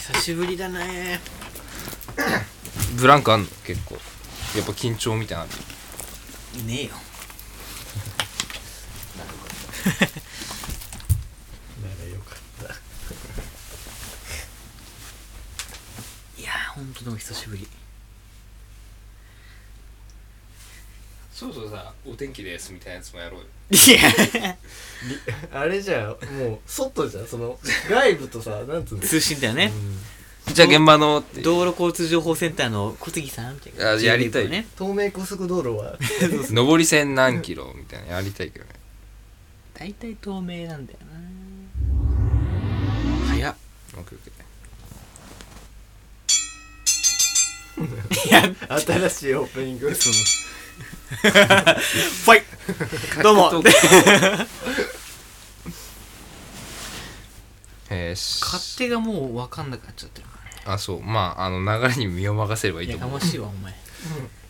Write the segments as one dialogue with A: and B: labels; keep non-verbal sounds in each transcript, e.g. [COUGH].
A: 久しぶりだね。
B: ブランクあんの？結構。やっぱ緊張みたいなの
A: ねえよ。
C: ならよかった。
A: いやーほんとでも久しぶり
B: そろそろさお天気ですみたいなやつもやろうよ。
A: いや
C: あれじゃもう外じゃんその外部とさなんつうの？
A: 通信だよね、
B: じゃあ現場のって
A: 道路交通情報センターの小杉さんみたいな。
B: あやりたい。
A: ね。
C: 東名高速道路は？[LAUGHS]
B: 上り線何キロみたいなやりたいけどね。
A: 大体透明なんだよな。早っ。
B: オッケーオッケー。
A: い [LAUGHS] や
C: 新しいオープニング
A: その [LAUGHS] ファイ。[LAUGHS] どうも。[LAUGHS] 勝手がもう分かんなくなっちゃってるからね。
B: あそう。まああの流れに身を任せればいいと思う。
A: やかましいわお前。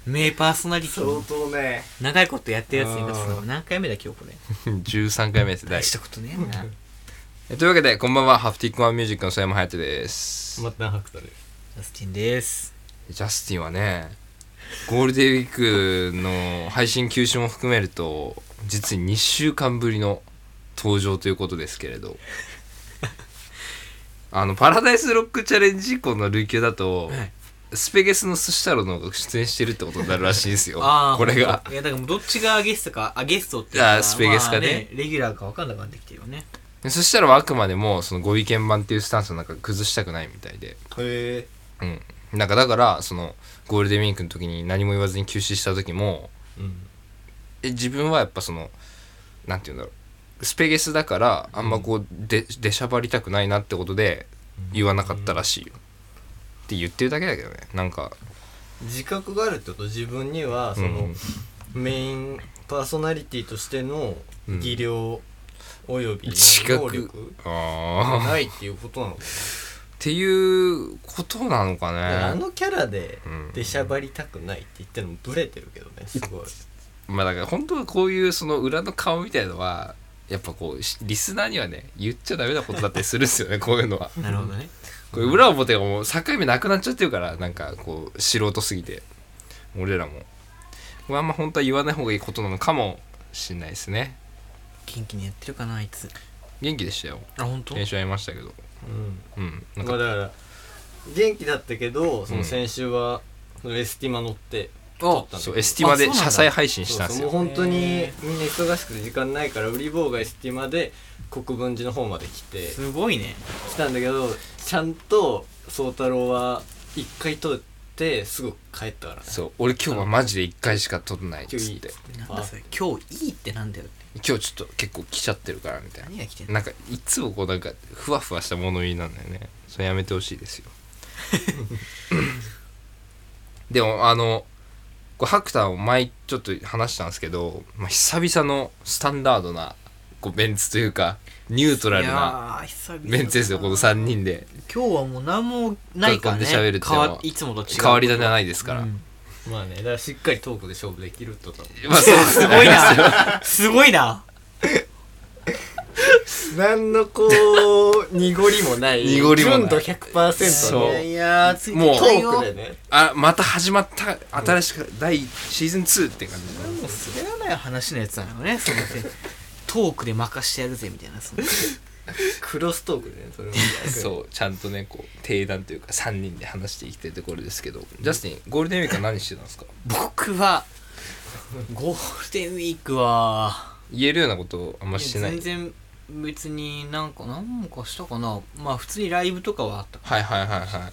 A: 名パーソナリティ。
C: 相
A: の
C: 当ね。
A: 長いことやってるやつに言い方するの何回目だ今日これ
B: ？13回目です。第
A: 大したことねえな。
B: えというわけでこんばんは。ハフティックワンミュージックの曽山隼人です。
C: またハクタです。
A: ジャスティンです。
B: ジャスティンはねゴールデンウィークの配信休止も含めると実に2週間ぶりの登場ということですけれど。[LAUGHS] あのパラダイスロックチャレンジ以降の累計だと、
A: はい。
B: スペゲスの寿司太郎の方が出演してるってことになるらしいんですよ。これが。
A: いやだからどっちがゲストかあゲストっていう
B: あースペゲスかね。
A: まあレギュラーか分かんなくなってきてるよね。
B: でそしたらあくまでもそのご意見番っていうスタンスをなんか崩したくないみたいで。
C: へえ
B: うんなんかだからそのゴールデンウィークの時に何も言わずに休止した時も
C: うん。
B: え自分はやっぱそのなんて言うんだろう。スペゲスだからあんまこうで出しゃばりたくないなってことで言わなかったらしいよ、って言ってるだけだけどね。なんか
C: 自覚があるってこと自分にはその、
B: うん。
C: メインパーソナリティとしての技量および
B: 自覚。
C: 能力
B: あ
C: が
B: あ
C: ないっていうことなのか
B: っていうことなのか
C: な、あ
B: ね
C: のキャラで
B: うん。
C: 出しゃばりたくないって言ってるのもブレてるけどねすごい。
B: まあだから本当はこういうその裏の顔みたいのはやっぱこうしリスナーにはね言っちゃダメなことだったりするんですよね [LAUGHS] こういうのは。
A: なるほどね。
B: これ裏表がもう境目なくなっちゃってるからなんかこう素人すぎて。俺らも。これあんま本当は言わない方がいいことなのかもしんないですね。
A: 元気にやってるかなあいつ。
B: 元気でしたよ。
A: あ本当？
B: 練習ありましたけど
C: うん。
B: うん。
C: だから元気だったけどそ
B: うん。
C: の先週はそのエスティマ乗って撮った
B: そうエスティマで車載配信したんですよ。
C: そうそうもう本当に
A: へ
C: みんな忙しくて時間ないから売り棒がエスティマで国分寺の方まで来て
A: すごいね。
C: 来たんだけどちゃんと宗太郎は一回撮ってすぐ帰ったからね。
B: そう。俺今日はマジで1回しか撮んないっつって。
A: なんだそれ今日いいって。なんだよって
B: 今日ちょっと結構来ちゃってるからみたいな。
A: 何が来てんの？
B: なんかいつもこうなんかふわふわした物言いなんだよね。それやめてほしいですよ。[LAUGHS] でもあのこうハクターを前ちょっと話したんですけど、まあ、久々のスタンダードなこうメンツというかニュートラルなメンツですよこの3人で。
A: 今日はもう何もないからね
B: 囲んで喋るって
A: 変
B: のは。
A: わいつもと違う
B: 変わり種はないですから、
A: うん。
C: まあねだからしっかりトークで勝負できると [LAUGHS]
B: まあそうです
A: すごいな。すごいな。
C: 何のこう濁りもない。
B: 濁りもない。
C: 純度100%
B: そ
A: いやいやついて
B: もう
C: トークでね
B: あまた始まった新しく第シーズン2って感じ。で
A: もう滑らない話のやつなのねそのトークで任してやるぜみたいなその。[LAUGHS]
C: クロストークでねそれも [LAUGHS]
B: そう。ちゃんとねこう定談というか3人で話していきたいところですけど。ジャスティンゴールデンウィークは何してたんですか？
A: 僕はゴールデンウィークは。
B: 言えるようなことあんましてない。
A: 全然別になんか何かしたかな。まあ普通にライブとかはあった。
B: はいはいはいは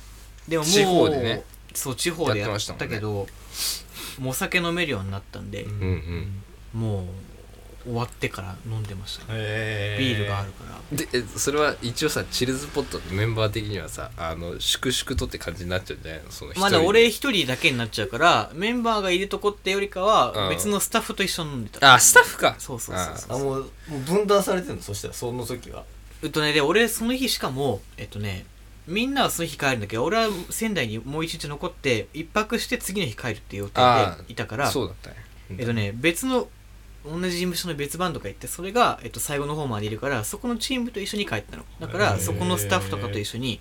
B: い。
A: でももう
B: 地方でね。
A: そう地方でやっ
B: やってました
A: けどもうお酒飲めるようになったんで、
C: うん
B: うんうん。
A: もう終わってから飲んでましたね。
C: へ
A: ビールがあるから。
B: でえそれは一応さチルズポットってメンバー的にはさあの粛々とって感じになっちゃうんじゃないの？その
A: まだ俺一人だけになっちゃうからメンバーがいるとこってよりか
B: うん。
A: は別のスタッフと一緒に飲んでた。
B: あスタッフか。
A: そうそうそうそう。
C: あもうもう分断されてるの？そしたらその時は。
A: えっとねで俺その日しかもえっとねみんなはその日帰るんだけど俺は仙台にもう一日残って一泊して次の日帰るっていう予定
B: あ
A: でいたから
B: そうだったね。
A: えっとね別の同じ事務所の別バンドが行ってそれが、えっと、最後の方までいるからそこのチームと一緒に帰ったの。だからそこのスタッフとかと一緒に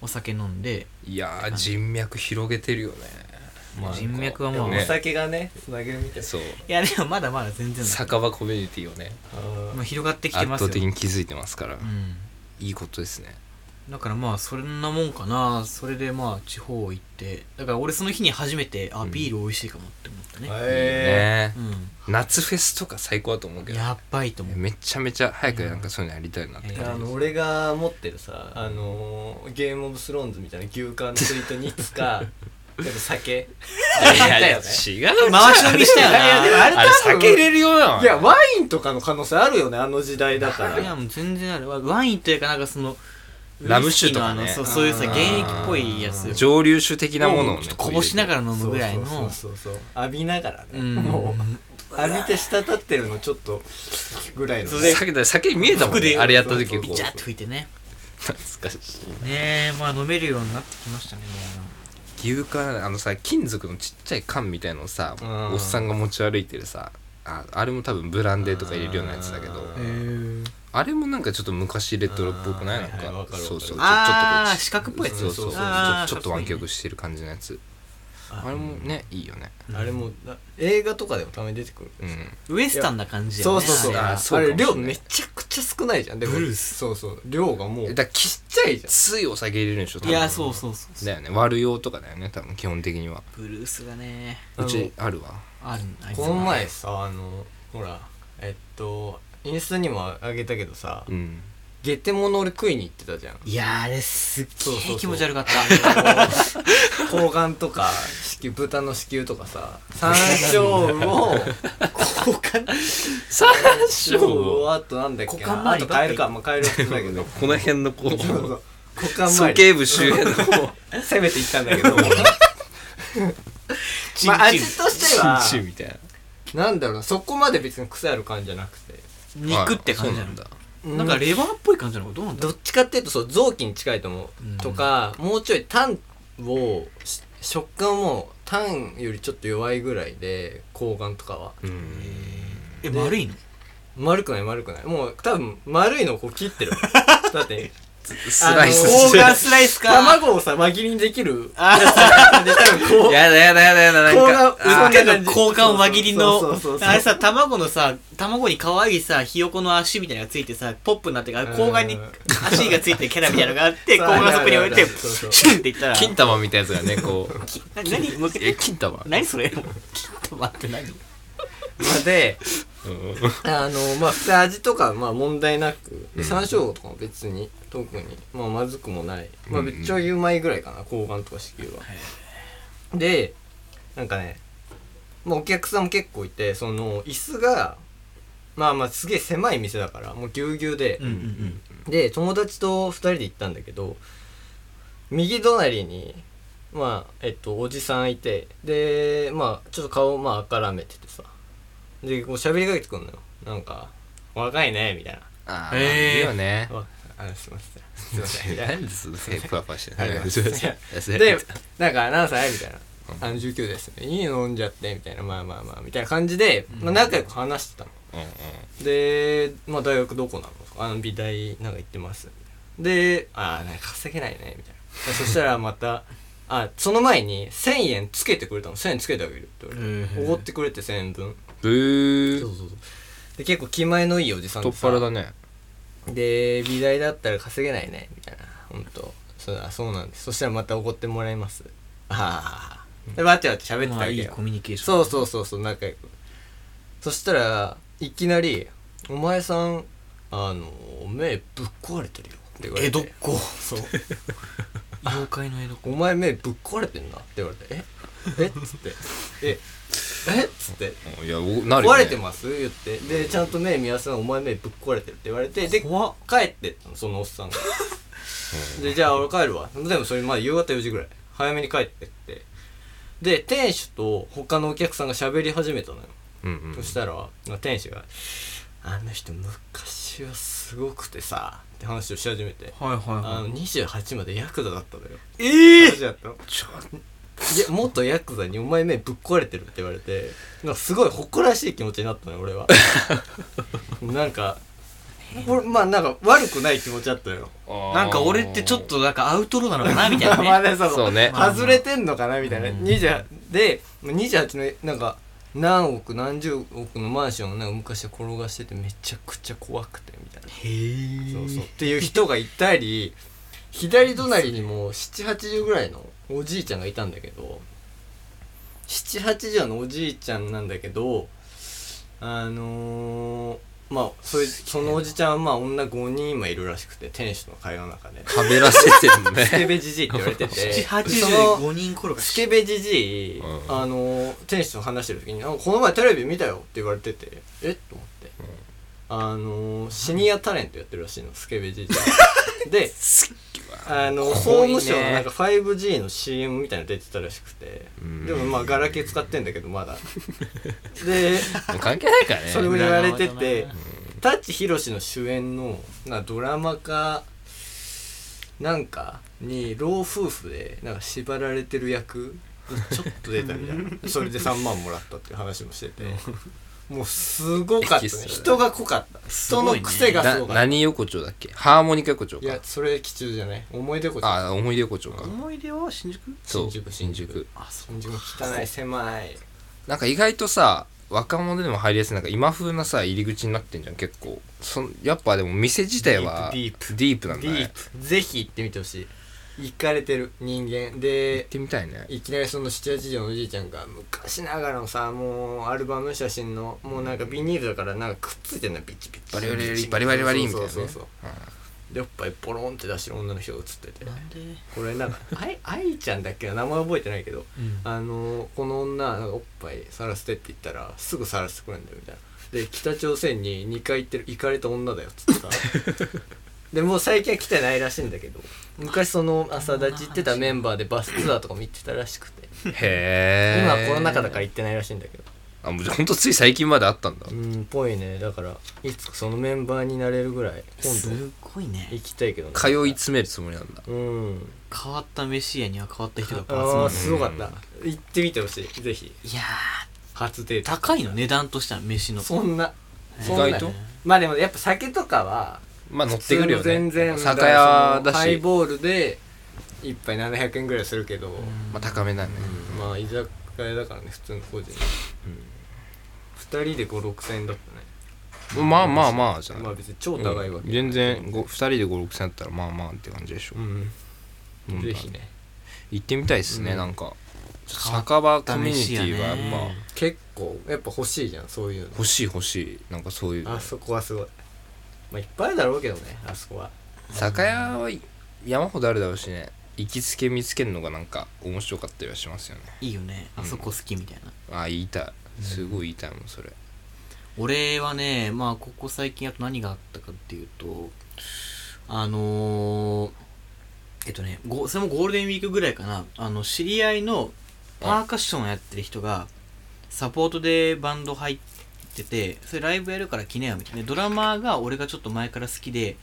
A: お酒飲んで。
B: いやー人脈広げてるよね。
C: まあ
A: 人脈はもう、
C: お酒がねつなげるみたいな。
B: そう。
A: いやでもまだまだ全然だ。
B: 酒場コミュニティをね
C: あ
A: まあ、広がってきて
B: 圧
A: ますよ。
B: 倒的に気づいてますから、
A: うん。
B: いいことですね。
A: だからまあそんなもんかな。それでまあ地方行って。だから俺その日に初めてあ
B: うん。
A: ビール美味しいかもって思ったね、
C: へ
B: いいね
A: う
B: 夏フェスとか最高だと思うけど。
A: んやっばいと思う。
B: めちゃめちゃ早くなんかそういうのやりたいなって。
C: あの俺が持ってるさあのーゲームオブスローンズみたいな牛缶のスイートニッツか [LAUGHS] やっぱ酒。
B: いやいや
C: よね
B: 違う
A: 回し飲みしたよ
C: いやでも
A: な
C: あれ
B: あれ酒入れるようない
C: やワインとかの可能性あるよねあの時代だから。
A: いやもう全然ある。わワインというかなんかその
B: ラム酒とかね。
A: そうそういうさ
C: あー
A: 原液っぽいやつ。
B: 蒸留酒的なものをね
A: ちょっとこぼしながら飲むぐらいの
C: そうそうそうそう浴びながらね、
A: うん。
C: もう浴びて滴ってるのちょっとぐらいの。
B: 酒だ酒に見えたもんねあれやった時。こう
A: ビチャって吹いてね。
B: 懐かしい。
A: ねえまあ飲めるようになってきましたね
B: 牛缶あのさ金属のちっちゃい缶みたいのをさ
C: うん。
B: おっさんが持ち歩いてるさああれも多分ブランデーとか入れるようなやつだけど。
A: え
B: あれもなんかちょっと昔レトロっぽくない？なん
C: はいはいわ
B: かそうそう。ちょっと
A: あー四角っぽいやつ？
B: そうそうちょっと湾曲してる感じのやつ。
C: あ
B: あれもねいいよね。
C: あれもな映画とかでもたまに出てくる。
B: うん。
A: ウエスタンな感じだよね。
C: そうそうそう。
A: あれ
C: 量めちゃくちゃ少ないじゃん。でも
A: ブルース。
C: そうそう。量がもう
B: だからき
C: ちっちゃいじゃん。
B: きついお酒入れるんでしょ多分。
A: いやそうそうそうそう。
B: だよね割る用とかだよね多分基本的には。
A: ブルースがね。
B: うちあるわ。
A: ある
C: この前さあのほらえっとインスタにもあげたけどさ
B: うん。
C: ゲテモノ俺食いに行ってたじゃん。
A: いやーあれすっげえ気持ち悪かった。[LAUGHS]
C: 睾丸とか子宮豚の子宮とかさ山椒を
A: 交換
B: 山
C: そうあとなんだっけなあとカエルかまあカエルだけど。
B: この辺のこ
C: そう股間
B: 鼠
C: 周り
B: 径部周辺のこ
C: 攻めていったんだけど。まあ味として
B: う
C: は
B: な。
C: なんだろうなそこまで別に癖ある感じじゃなくて
A: 肉って感じな
B: んんだ
A: なんかレバーっぽい感じなのかどうなんだ
C: どっちかっていうとそう臓器に近いと思う、
A: うん。
C: とかもうちょいタンをし食感もタンよりちょっと弱いぐらいで睾丸とかは。
B: うん。
A: え丸いの？
C: 丸くない丸くない。もう多分丸いのをこう切ってる。だって
B: スライス
C: あの
A: オーガンスライスか。
C: 卵をさ輪切りにできる。
A: あ
C: で多分こう
B: やだやだやだやだなん
C: こうが
B: か
A: けど交換輪切りの。あれさ卵のさ卵に可愛いさひよこの足みたいなのがついてさポップになってから交換に足がついてるキャラみたいなのがあって交換 [LAUGHS] そこに置いてシュンっていったら。
B: 金玉みたいなやつがねこう。
A: 何
B: 金玉？
A: 何それ？金玉って何？
C: まあで
B: うん
C: あのまあ味とかまあ問題なく。で山椒とかも別に特にまあまずくもない。まあ
B: うんうん。
C: めっちゃうまいぐらいかな睾丸とか子宮は。でなんかねまあお客さんも結構いてその椅子がまあまあすげえ狭い店だからもうぎゅうぎゅうで。
A: うんうん
C: で友達と2人で行ったんだけど右隣にまあえっとおじさんいてでまあちょっと顔まあ赤らめててさでこう喋りかけてくんのよ。なんか「若いね」みたい
B: あ
A: へー。
B: ーいいよね。
C: な「ああすいません。すいません」みたい
B: なんでその手ふわふわして
C: はい。
B: るすいません。
C: なでなんか何歳みたいな「あの19です」いいの飲んじゃって」みたいな。まあまあまあみたいな感じで、まあ、仲良く話してたの。
B: うんうん。
C: で、まあ、大学どこなの？あの美大なんか行ってます。でああなんか稼げないねみたいな。そしたら [LAUGHS] またあその前に1000円つけてくれたの。1000円つけてあげるって言われて。
A: へー。
C: おごってくれて1000円分
B: ブー。
C: そうそうそう。で結構気前のいいおじさん
B: 太っ
C: でさ
B: 腹だね。
C: で美大だったら稼げないね。みたいな。本当そうだそうなんです。そしたらまたおごってもらいます。ああでわちゃわちゃ喋ってた
A: ま
C: わ
A: いいコミュニケーション。
C: そうそうそうそう。仲良くそしたらいきなり「お前さんあの目ぶっ壊れてるよ」って言われて。
A: 江戸っ子
C: そう。[LAUGHS]
A: 妖怪の江戸っ「子。
C: お前目ぶっ壊れてんな」って言われて「え？え？っ?」つって「え？えっ?」つって
B: いやおなるよね。
C: 壊れてます？言って。でちゃんと目見合わせなお前目ぶっ壊れてるって言われてで帰ってったのそのおっさんが。でじゃあ俺帰るわ。でもそれまだ夕方4時ぐらい。早めに帰ってって。で店主と他のお客さんが喋り始めたのよ。
B: うんうん
C: そしたら、まあ店主が「あの人昔はすごくてさ」って話をし始めて、
A: はいはい
C: あ
A: は
C: の28までヤクザだったのよ。
A: いええ
C: 話だっいや元ヤクザに「お前目ぶっ壊れてる」って言われてなんかすごい誇らしい気持ちになったのよ俺は。[LAUGHS] なんか俺まあなんか悪くない気持ちあったよ。
A: なんか俺ってちょっとなんかアウトローなのかなみたいなね。[LAUGHS]
C: まあねそう
B: そう。ね。
C: 外れてんのかなみたいな、
A: うん。
C: 20で28のなんか何億何十億のマンションをなんか昔は転がしててめちゃくちゃ怖くてみたいな。
A: へえ
C: そうそう。っていう人がいたり左隣にも780ぐらいのおじいちゃんがいたんだけど780のおじいちゃんなんだけどあのー、まあそれそのおじちゃんはまあ女5人今いるらしくて店主の会話の中で。
B: 食べらせてるの
C: スケ
B: ね
C: ベじじいって言われててその
A: 785人頃が
C: スケベじじい、
B: うん。
C: あの店主と話してる時に「あこの前テレビ見たよ」って言われてて「え？っ?」と思って、あのシニアタレントやってるらしいのスケベじじい。[LAUGHS] であの
B: ね。
C: 務省のなんか 5G の CM みたいなの出てたらしくて。
B: うん。
C: でもまあガラケー使ってんだけどまだ。[LAUGHS] で
B: 関係ないからね。
C: それも言われてて舘ひろしの主演のなドラマかなんかに老夫婦でなんか縛られてる役にちょっと出たみたいな。それで3万もらったっていう話もしてて [LAUGHS] もうすごかったね。人が濃かった。人の癖がす
B: な
C: ごかった。
B: 何横丁だっけ？ハーモニカ横丁
C: いや
B: か
C: それ吉中じゃない？思い出こち
B: あ思い出横丁か。
A: 思い出は新宿？
B: そう
C: 新宿
B: 新宿。
A: あ
C: 新宿汚い狭い。
B: なんか意外とさ若者でも入りやすいなんか今風なさ入り口になってんじゃん結構。そんやっぱでも店自体は
C: ディープ
B: ディープ。なん
C: ディー
B: だね
C: プ。ぜひ行ってみてほしい行かれてる人間。
B: 行っ
C: で
B: てみたいね。
C: いきなりその780のおじいちゃんが昔ながらのさもうアルバム写真のもうなんかビニールだからなんかくっついてんのビチビチ。
B: バリバリバリ
C: ビチ。
B: バリバリバリみたいなね。
C: そうそうそうでおっぱいポロンって出してる女の人が写ってて。
A: なんで？
C: これなんか愛愛 [LAUGHS] ちゃんだっけな名前覚えてないけど
A: うん。
C: あのーこの女なんかおっぱいさらせてって言ったらすぐさらしてくれんだよみたいな。で北朝鮮に2回行ってる行かれた女だよっつってさ [LAUGHS] でもう最近は来てないらしいんだけど。昔その朝立ち行ってたメンバーでバスツアーとかも行ってたらしくて。
B: へえ
C: 今はコロナ禍だから行ってないらしいんだけど。
B: あもうほんとつい最近まであったんだ。
C: うんぽいね。だからいつかそのメンバーになれるぐらい
A: す
C: 今
A: ごいね。
C: 度行きたいけどね。
B: 通い詰めるつもりなんだ。
C: うん。
A: 変わった飯屋には変わった人が集
C: ああすごかった。行ってみてほしい。ぜひ。
A: いや
C: 初デート。
A: ー高いの値段としては飯の。
C: そんな。
A: 意
C: そんな。
B: 意外と？
C: まあでもやっぱ酒とかは
B: まあ乗ってくるよね。
C: 全然
B: 酒屋だし。
C: ハイボールで一杯700円ぐらいするけど、
B: まあ高めだね。
C: まあ居酒屋だからね普通の個人、二人で5 6千円だったね。
B: まあまあまあじゃあ
C: まあ別に超高いわけ、
B: 全然ご2人で5 6千だったらまあまあって感じでしょ。
C: うん、
B: うん
C: ぜひね。
B: 行ってみたいですね、
C: うん。
B: なんか。酒場コミュニティはやっぱ。
C: 結構やっぱ欲しいじゃんそういうの。
B: 欲しい欲しい。なんかそういうの。
C: あそこはすごいまあいっぱいあるだろうけどねあそこは。
B: 酒屋は山ほどあるだろうしね。行きつけ見つけるのがなんか面白かったりはしますよね。
A: いいよねあそこ好きみたいな、
B: あ言いたい。すごい言いたいもんそれ。
A: 俺はねまあここ最近あと何があったかっていうとあのー、えっとねごそれもゴールデンウィークぐらいかな。あの知り合いのパーカッションをやってる人がサポートでバンド入っててそれライブやるから来ねよみたいな。ドラマーが俺がちょっと前から好きで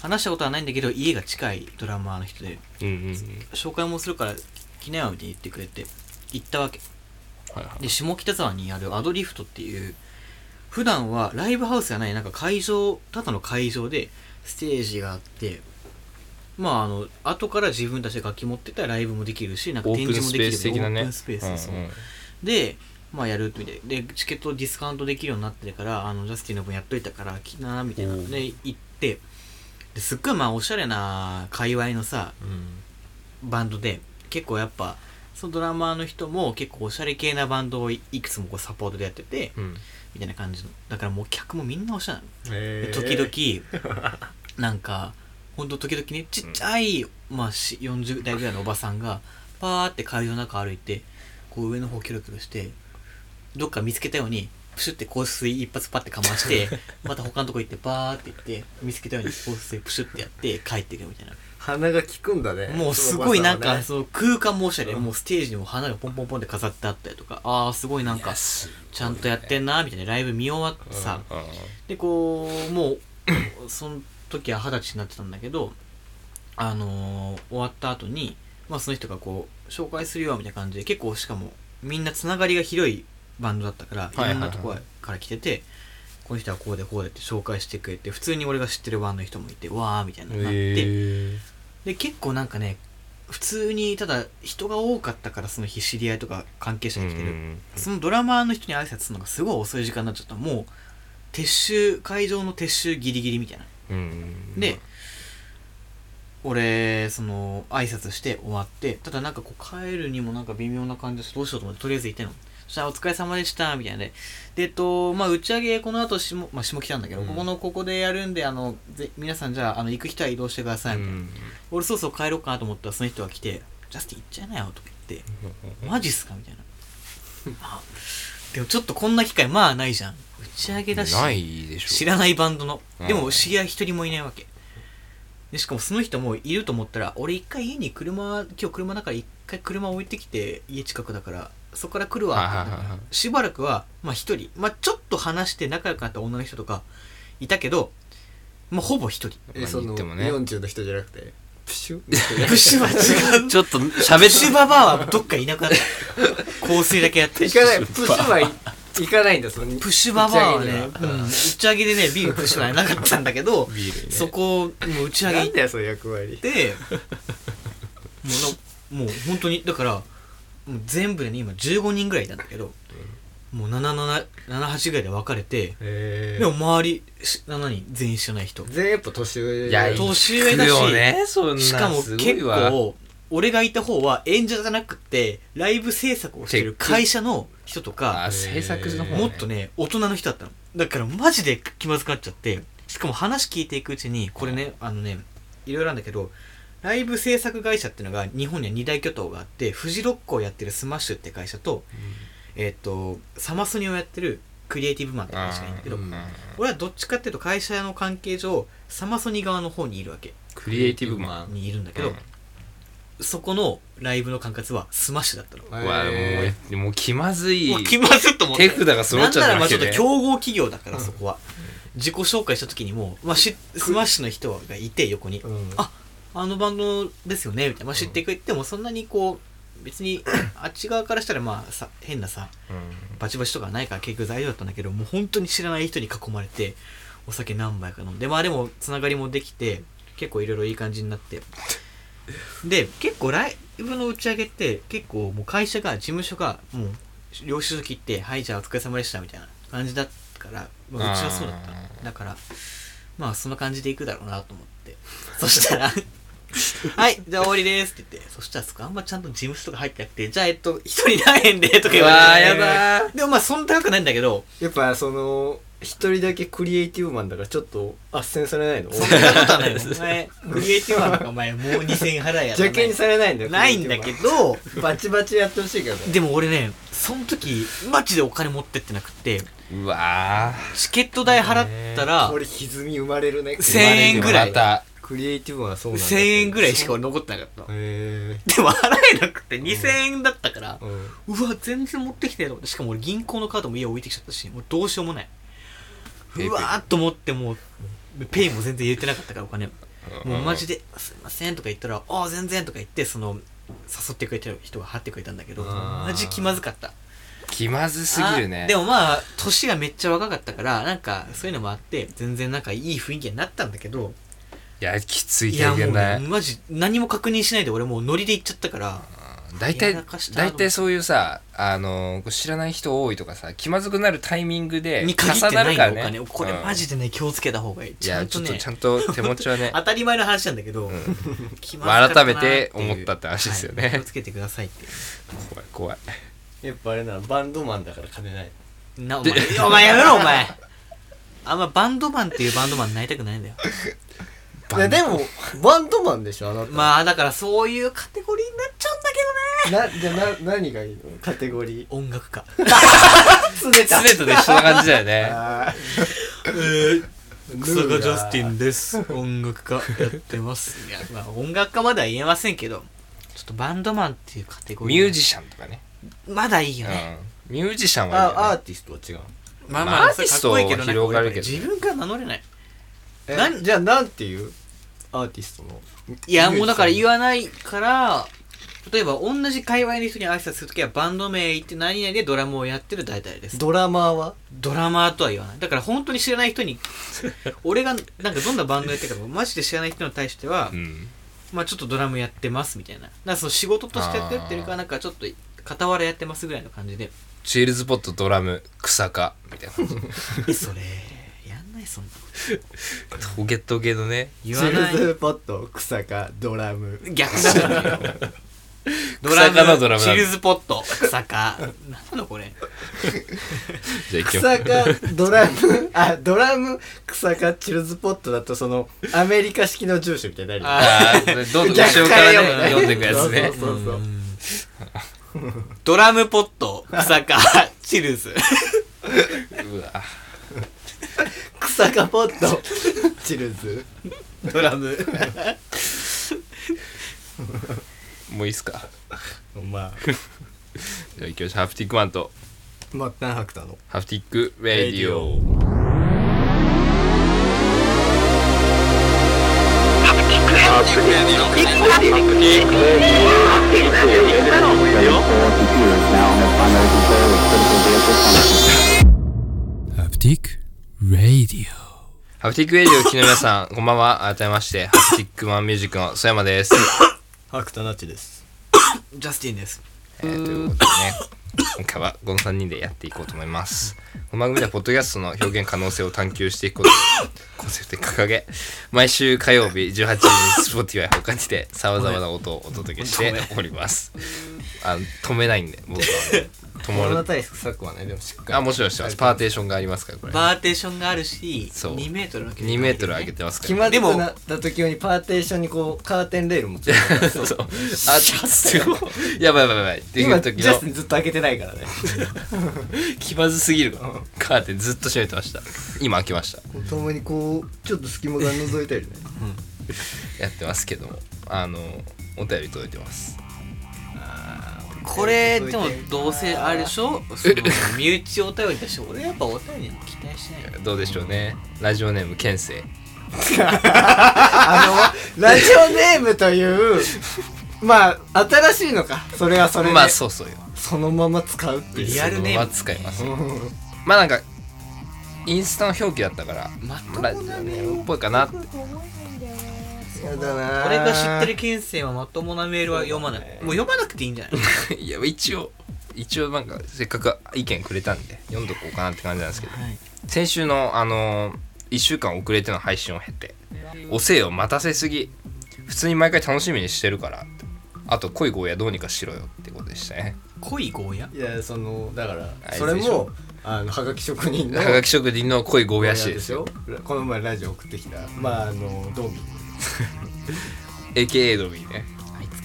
A: 話したことはないんだけど家が近いドラマーの人で
B: うんうんうん。
A: 紹介もするから来なよみたいに言ってくれて行ったわけ。
B: はいはい。
A: で下北沢にあるアドリフトっていう普段はライブハウスじゃないなんか会場ただの会場でステージがあってまああの後から自分たちで楽器持ってったらライブもできるしなんか
B: オープンスペー
A: 展示もできる
B: ス的なね。
A: オープンスペース、う
B: んうん。
A: でまあやるみたいでチケットディスカウントできるようになってるからあのジャスティンの分やっといたから来なみたいな。で行って。ですっごいまあおしゃれな界隈のさ
C: うん。
A: バンドで結構やっぱそのドラマーの人も結構おしゃれ系なバンドをいいくつもこうサポートでやってて
B: うん。
A: みたいな感じの。だからもう客もみんなおしゃれなの。
C: へ
A: で
C: ー
A: 時々 [LAUGHS] なんかほんと時々ねちっちゃい、まあ、し40代ぐらいのおばさんがパーって会場の中歩いてこう上の方キョロキョロしてどっか見つけたようにプシュって香水一発パッてかまして [LAUGHS] また他のとこ行ってバーって行って見つけたように香水プシュってやって帰ってくるみたいな。
C: 鼻が効くんだね。
A: もうすごいなんか
C: そ
A: その空間もおしゃれ、
C: うん。
A: もうステージにも花がポンポンポンって飾ってあったりとかああすごいなんかちゃんとやってんなみたいな。ライブ見終わってさ、
B: うん
A: でこうもう [COUGHS] その時は二十歳になってたんだけどあのー終わった後にまあその人がこう紹介するよみたいな感じで結構しかもみんなつながりが広いバンドだったから、
B: い
A: ろんなところから来ててこの人はこうでこうでって紹介してくれて普通に俺が知ってるバンドの人もいてわーみたいなのになって、
B: へ
A: で結構なんかね普通にただ人が多かったからその日知り合いとか関係者が来てる、そのドラマーの人に挨拶するのがすごい遅い時間になっちゃった。もう撤収会場の撤収ギリギリみたいな。
B: うん。
A: で俺その挨拶して終わってただなんかこう帰るにもなんか微妙な感じでどうしようと思ってとりあえず行ってんのそしたら「お疲れ様でした」みたいな。ででえっとまあ打ち上げこの後下,、まあ、下来たんだけど、
B: うん。
A: ここのここでやるんであのぜ皆さんじゃああの行く人は移動してくださいみたいな、俺そろそろ帰ろうかなと思ったらその人が来て「ジャスティン行っちゃいなよ」とか言って [LAUGHS]「マジっすか?」みたいな。あでもちょっとこんな機会まあないじゃん。打ち上げだし
B: しょ。
A: 知らないバンドの。
B: うん。
A: でも知り合い一人もいないわけ。でしかもその人もいると思ったら俺一回家に車今日車だから一回車置いてきて家近くだからそこから来るわ。って言ったから
B: はいはいはいはい。
A: しばらくはまあ一人。まあちょっと話して仲良くなった女の人とかいたけどまあほぼ一人。
B: まあ
C: えその
B: 言ってもね。
C: 40の人じゃなくて？プシュ？
A: プッシュは違う。
B: ちょっと喋
A: プッシュババアはどっかいなくなった。香水だけやって。
C: 行かない。プッシュはい行かないんだその
A: プッシュババアはね、
C: 打ち上げには。
A: うん。打ち上げでね、ビールプッシュはなかったんだけど、
B: ビールにね。
A: そこ、もう打ち上げ行っ
C: なんだよその役割。
A: て、もうな、もう本当に、だから、もう全部でね、今15人ぐらいいたんだけど、もう7、7、7、8ぐらいで分かれて、
C: へ
A: でも周り、し7人全員知らない人。
C: 全員やっぱ年上。
B: いや
A: 年上だし
B: ね
A: しかも結構、俺がいた方は演者じゃなくて、ライブ制作をしてる会社の人とか、
B: あ制作の方、ね、
A: もっとね、大人の人だったの。だからマジで気まずくなっちゃって、しかも話聞いていくうちに、これね、あのね、いろいろあるんだけど、ライブ制作会社っていうのが日本には2大巨頭があって、フジロックをやってるスマッシュって会社と、えっ、と、サマソニをやってるクリエイティブマンって会社がいるんだけど、
C: うん
A: 俺はどっちかっていうと会社の関係上、サマソニ側の方にいるわけ。
B: クリエイティブマン
A: にいるんだけど、そこのライブの管轄はスマッシュだったの。
B: うわもうもう気まずい
A: もう気まずっと思って。
B: 手札が揃っちゃ
A: なんならまあちょっと競合企業だから、そこは。自己紹介した時にも、まあ、しスマッシュの人がいて、横に。
C: うん
A: ああのバンドですよね、みたいな。まあ、知ってくれても、そんなにこう、別に、[COUGHS] あっち側からしたら、まあ、さ、変なさ、バチバチとかないから結局大丈夫だったんだけど、もう本当に知らない人に囲まれて、お酒何杯か飲んで、まあでも、つながりもできて、結構いろいろいい感じになって。[LAUGHS] で、結構ライブの打ち上げって、結構もう会社が、事務所が、もう、領収書切って、はい、じゃあお疲れ様でした、みたいな感じだったから、まあ、うちはそうだったの。だから、まあ、そんな感じでいくだろうなと思って。そしたら、[LAUGHS] はい、じゃあ終わりですって言って、そしたらそこあんまちゃんと事務所とか入ってなくて、じゃあえっと、一人何円でとか言われて。
B: やだー。
A: でもまあそんな高くないんだけど、
C: やっぱその一人だけクリエイティブマンだからちょっと斡旋されないの？
A: そんなことはないよ。お [LAUGHS] 前、クリエイティブマンとかお前もう2000円払えや
C: 邪険にされないんだよ
A: ないんだけ
C: ど。
A: ど、
C: バチバチやってほしいけどね。
A: でも俺ね、その時、マジでお金持ってってなくて、
B: うわ
A: チケット代払ったら
C: こ、れ歪み生まれるね。
B: ー
A: 1000円ぐらい。
B: また
C: クリエイティブはそうなんだ
A: 1000円ぐらいしか俺残ってなかった。
C: へ
A: でも払えなくて2000円だったから
C: え、うん
A: うわ、全然持ってきてよと思って。しかも俺銀行のカードも家置いてきちゃったし、もうどうしようもない。
B: ペイペイ
A: うわーっと思ってもう、ペイも全然入れてなかったからお金。もうマジで、すいませんとか言ったら、ああ、全然とか言って、その、誘ってくれてる人が貼ってくれたんだけど、
C: あー
A: マジ気まずかった。
B: 気まずすぎるね
A: あでもまあ、年がめっちゃ若かったから、なんか、そういうのもあって、全然なんかいい雰囲気になったんだけど、
B: いやきつい
A: いやもうね、
B: 経験だね
A: マジ、何も確認しないで俺もうノリで行っちゃったから、
B: 大体
A: やらかした
B: 大体そういうさあの知らない人多いとかさ気まずくなるタイミングで
A: に限って
B: 重な
A: ない
B: るからね
A: のお金。これマジでね、気をつけた方がいい。
B: いや
A: ちゃんとね
B: ちょっとち、ゃんと手持ちはね [LAUGHS]
A: 当たり前の話なんだけど、
B: うん
A: 気まずかったな
B: 改め
A: っていう
B: て思ったって話ですよね
A: はい気をつけてくださいっていう。
B: 怖い怖い
C: やっぱあれなのバンドマンだから金ない
A: な、お前、お前やめろ、お前。あんまバンドマンっていうバンドマンになりたくないんだよ。
C: いやでもバンドマンでしょあなた
A: まあ、だからそういうカテゴリーになっちゃうんだけ
C: なじゃあな何がいいの？カテゴリー
A: どね。音楽家。
C: つね
B: 常と一緒な感じだよね [LAUGHS]
C: あ
A: えー、草加ジャスティンです。音楽家やってます。いや、まあ音楽家までは言えませんけど、ちょっとバンドマンっていうカテゴリー。
B: ミュージシャンとかね
A: まだいいよね。
B: うんミュージシャンはいいよね
C: あアーティストは違う
A: まあ
B: まあアーティスト
A: それかっこいいけどなんか
B: 広がるけどね
A: 自分から名乗れない。
C: え
A: なん
C: じゃあなんていう？アーティストの？
A: いや、もうだから言
C: わ
A: わないから、例えば同じ界隈の人に挨拶するときはバンド名言って何々でドラムをやってる大体です。
C: ドラマーは？
A: ドラマーとは言わない。だから本当に知らない人に [LAUGHS] 俺がなんかどんなバンドやってるかマジで知らない人に対しては、
B: うん。
A: まあちょっとドラムやってますみたいな。だその仕事としてやってるっていうかなんかちょっと傍らやってますぐらいの感じで。
B: チールズポットドラム草かみたいな。
A: え [LAUGHS] それないそんな
B: トゲトゲのね。
A: 言わない。
C: チルズポット草かドラム。
A: 逆だよド
B: 草かのドラムなんだ。
A: チルズポット草か何なのこれ。
B: じゃあ行きま
C: 草かドラムあドラム草かチルズポットだとそのアメリカ式の住所みたいになるよ
A: あ
B: あーどんどん後
C: 逆
B: ろからね読んでいくやつね。
C: そうそうそう
A: ドラムポット草かチルズ。
B: うわ [LAUGHS]
C: 草かポットチルズ。
A: ドラム。
B: もういいっすか？
C: まあ。
B: じゃあ行きましょう。ハフティックマンと
C: 末端白太の。
B: ハフティックラディオ。
D: ハ
B: ハフティックラディオを聞きの皆さんこんばんは。改めましてハフティックマンミュージックの曽山です。
C: 白太なちです。
A: ジャスティンです。
B: えーということでね今回はこの3人でやっていこうと思います。この番組ではポッドキャストの表現可能性を探求していくことをコンセプトに掲げ毎週火曜日18時に Spotify 他にてさまざまな音をお届けしております。あの止めないんで僕は止まる。
C: コロナ対策はねでもしっかり。
B: あもちろんしてます。パーテーションがありますからこれ。
A: バーテーションがあるし
B: そう。
A: 2メートルの距離
B: 2メートル上げてますから。
C: 決まって
A: でも
C: なった時用にパーテーションにこうカーテンレールもついてる
B: そう。そう。あすごい。やばいやばいやばい。ってい
C: 今
B: う時
C: ャスずっと開けてないからね。[LAUGHS]
B: 気まずすぎるわカーテンずっと閉めてました。今開けました。
C: たまにこうちょっと隙間が覗いたりね。
B: やってますけども。あのお便り届いてます
A: これでもどうせあれでしょ？その身内お便りだし俺やっぱお便りに期待しない。
B: どうでしょうね。ラジオネームケンセイ。
C: あのラジオネームというまあ新しいのか。それはそれで、
B: まあそうそうよ。
C: そのまま使うっていう。
A: リアルネーム。
B: は使いますよ。まあなんかインスタの表記だったから
A: まとも
B: ラジオネームっぽいかなって
C: やだな
A: 俺が知ってる県政はまともなメールは読まない。もう読まなくていいんじゃない？[LAUGHS]
B: いや一応一応なんかせっかく意見くれたんで読んどこうかなって感じなんですけど。
A: はい。
B: 先週のあの1週間遅れての配信を経て「おせよ待たせすぎ。普通に毎回楽しみにしてるから」あと恋ゴーヤどうにかしろよってことでしたね。
A: 恋ゴーヤ？
C: いやそのだから
B: あ
C: それもあのはがき職人の
B: はがき職人の恋ゴーヤ氏ですよ。
C: この前ラジオ送ってきたまああのドーミ [LAUGHS]
B: AKA ドミーね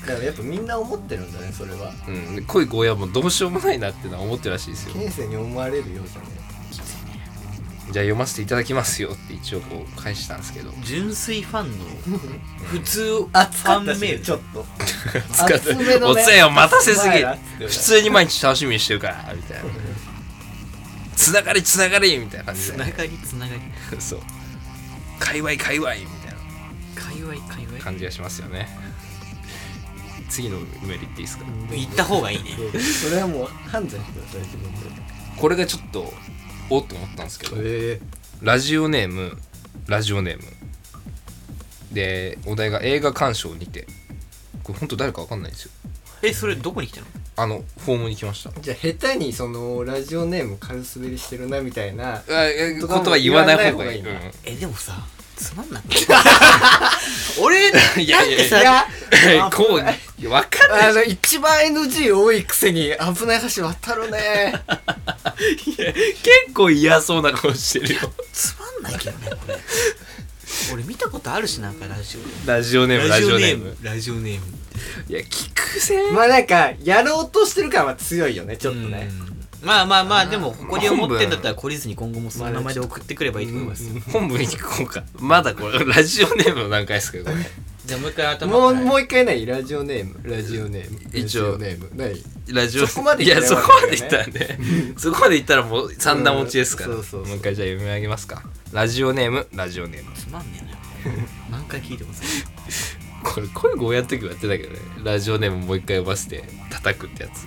C: だからやっぱみんな思ってるんだねそれは。
B: うん。で恋ゴーヤもどうしようもないなってのは思ってるらしいですよ。
C: 県政に思われるようじゃね。
B: じゃあ読ませていただきますよって一応こう返したんですけど。
A: 純粋ファンの普通ファンメール
C: しちょっと。
B: 使って
C: 厚めのね。
B: おせよ待たせすぎ。
C: お前らっつって
B: 普通に毎日楽しみにしてるからみたいな。つながりつながりみたいな感じで。
A: つながりつながり。[LAUGHS]
B: そう。界隈界隈みたい
A: 界隈界隈
B: な感じがしますよね。次のメール言っていいですか？
A: 行った方がいいね。
C: それはもう判断してください自分で
B: これがちょっとおっと思ったんですけど
C: え
B: ラジオネームラジオネーム。でお題が映画鑑賞にて。これ本当誰かわかんないんですよ。
A: えそれどこに来たの？
B: あのフォームに来ました。
C: じゃあ下手にそのラジオネーム軽滑りしてるなみたいな
B: あえことは言わない方がいい。
C: 言わない方がいい
A: えでもさつまんない？[LAUGHS] 俺
B: うんいやいや。い
A: さ
B: や
C: いや [LAUGHS]
B: こういやわかんない。
C: あの一番 NG 多いくせに危ない橋渡るね。
B: 結構嫌そうな顔してるよ。
A: つまんないけどねこれ。俺見たことあるしなんかラジオ
B: ラジオネームラジオネーム。
A: ラジオネーム
B: いや聞くぜ
C: まあなんかやろうとしてる感は強いよねちょっとね。
A: うんまあまあまあでも誇りを持ってんだったら懲りずに今後もその名前で送ってくればいいと思います。
B: 本部に行こうか。まだこれラジオネームの段階ですけどね。
A: じゃあもう一回頭
C: もう
A: はい
C: もう一回ない？ラジオネーム。ラジオネーム。
B: 一応。
C: ラジオネーム。ない
B: ラジオ。
C: そこまで
B: いやそこまで言ったらね。[LAUGHS] そこまで言ったらもう三段持ちですから。
C: うんそうそう
B: もう一回じゃあ読み上げますか。ラジオネーム。ラジオネーム。
A: つまんねえな。何回聞いてもさ
B: これ声ゴーヤの時もやってたけどね。ラジオネームもう一回呼ばせて叩くってやつ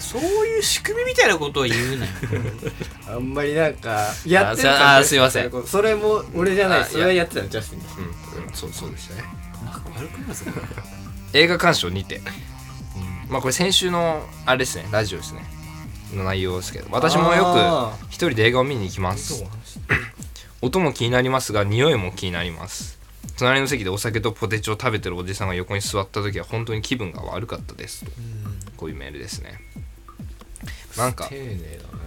A: そういう仕組みみたいなことを言うなよ。[LAUGHS]
C: あんまりなんかやってるか
B: あすいません。
C: それも俺じゃない。
B: あ
C: それはやってたのジャスティンです
B: うん、うん、そうそうでしたね。
A: なんか悪くないぞこ
B: 映画鑑賞にて、まあこれ先週のあれですねラジオですね。の内容ですけど。私もよ
C: あ
B: く一人で映画を見に行きます。音も気になりますが匂いも気になります。隣の席でお酒とポテチを食べてるおじさんが横に座った時は本当に気分が悪かったですと。こういうメールですねなんか
C: 丁寧だ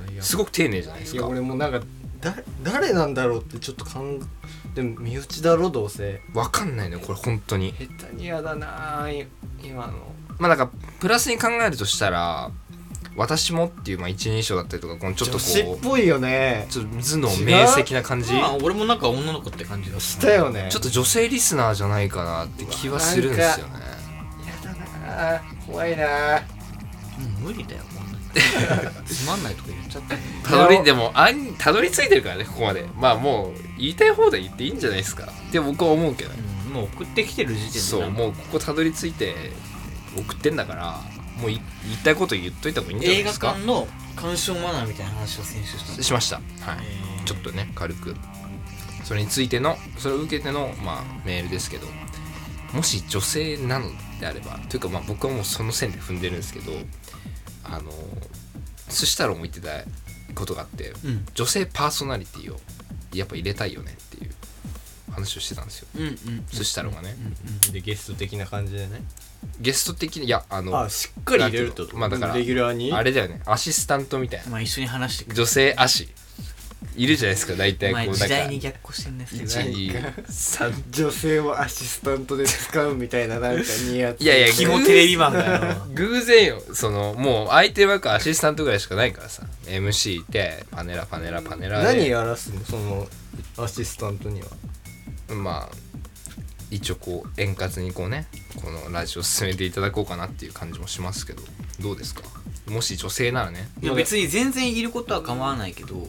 C: ないや。
B: すごく丁寧じゃないです
C: いや
B: か
C: 俺もなんかだ誰なんだろうってちょっと考えでも身内だろどうせ。
B: わかんないねこれ本当に。
C: 下手にやだなぁ今の。
B: まあなんかプラスに考えるとしたら私もっていうまあ一人称だったりとかこのちょっと
C: 女子っ
B: こう
C: ぽいよね。
B: ちょっと頭脳明晰な感じ。
A: まあ俺もなんか女の子って感じだ
C: したよね。
B: ちょっと女性リスナーじゃないかなって気はするんですよね。
C: やだなぁ怖いな。ぁ
A: もう無理だよ [LAUGHS] つまんないとか言っちゃったよ
B: たどりでもあんたどり着いてるからねここまで。まあもう言いたい放題言っていいんじゃないですか。って僕は思うけど。ね
A: うんもう送ってきてる時点で
B: そうもうここたどり着いて送ってんだからもうい言いたいこと言っといた方がいいんじゃない
A: 映画
B: ですか。
A: 館の鑑賞マナーみたいな話を先週したの。
B: しました。はい。
A: えー。
B: ちょっとね軽く。それについてのそれを受けての、まあ、メールですけど。もし女性なのであればというかまあ僕はもうその線で踏んでるんですけどあの寿司太郎も言ってたことがあって
A: うん。
B: 女性パーソナリティをやっぱ入れたいよねっていう話をしてたんですよ。
A: うんうん
B: 寿司太郎がね。
C: でゲスト的な感じでね。
B: ゲスト的にいやあの
C: あしっかり入れると？
B: まあだから
C: レギュラーに？
B: あれだよね。アシスタントみたいな。
A: まあ一緒に話して
B: 女性足いるじゃないですか大体こうなんか。
A: 時代に逆行してんね
B: 123
C: 女性をアシスタントで使うみたいななんかニヤつ
B: いやいや
A: キモテレビマンだよ。
B: 偶然よ。そのもう相手枠アシスタントぐらいしかないからさ。MC いてパネラパネラパネラで。
C: 何やらすのそのアシスタントには。
B: まあ一応こう円滑にこうねこのラジオ進めていただこうかなっていう感じもしますけど。どうですか？もし女性ならね。
A: いや別に全然いることは構わないけど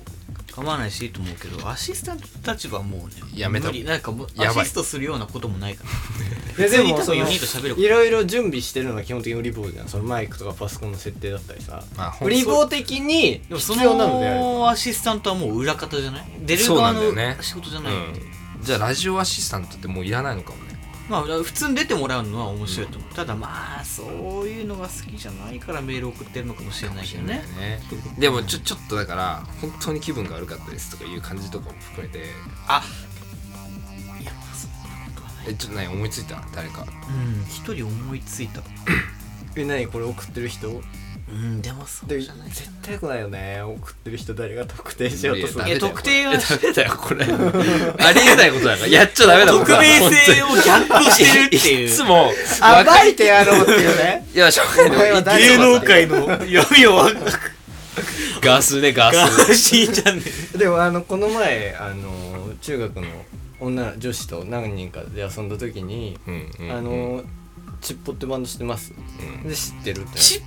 A: 構わないしいいと思うけどアシスタント立場はもうね
B: やめた。
A: 無理。なんかもう
B: やばい。
A: アシストするようなこともないから。
C: いや
A: 普通に多分4人と喋ること。
C: いろいろ準備してるのが基本的に売り棒じゃん。そのマイクとかパソコンの設定だったりさ。
B: まあほん
C: 売り棒的に
A: でもそ
C: 必要なのであれば。
A: のアシスタントはもう裏方じゃない？出る
B: そうな
A: 側の
B: んだよね。
A: 仕事じゃない、
B: うん。じゃあラジオアシスタントってもういらないのかも。ね
A: まあ普通に出てもらうのは面白いと思う、ただまあそういうのが好きじゃないからメール送ってるのかもしれないけどね。
B: ね。でもちょちょっとだから本当に気分が悪かったですとかいう感じとかも含めて。
A: いやまあそんなことはない。
B: えちょっと何思いついた？誰か。
A: うん一人思いついた。
C: え何これ送ってる人？
A: うんでもそう
C: で
A: じゃない
C: 絶対来ないよね。送ってる人誰が特定しようとする。
B: いや
A: え特定は
B: えダメだよこれ。[LAUGHS] ありえないことだから。やっちゃダメだ
A: 匿名性を逆行してるっていう。
B: いつも。
C: 暴いてやろうっていうね。
B: いやしょうがない
C: お前は誰
A: 芸能界の闇を
B: ガスねガ
A: ガ
B: ス
A: ーシーチャンネル
C: でもあのこの前あの中学の女女子と何人かで遊んだ時に、
B: うんうんうん。
C: あのチッポってバンド知ってます、
B: うん。
C: で知ってるって。
A: チッ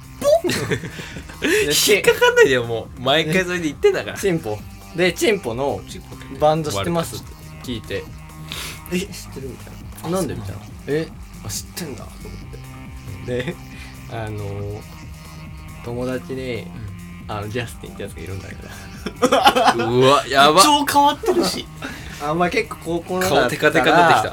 A: [LAUGHS]
C: でチ
B: 引っかかんないでよもう。毎回それで言ってんだから。
C: チンポ。でチンポのバンド知ってます？って聞いて。え知ってるみたいな。なんでみたいな？えあ知ってんだと思って。であの友達にあのジャスティンってやつがいるんだけど。
B: うわやば。
A: 超変わってるし。[LAUGHS]
C: あんま結構高校の
B: 顔テカテカになって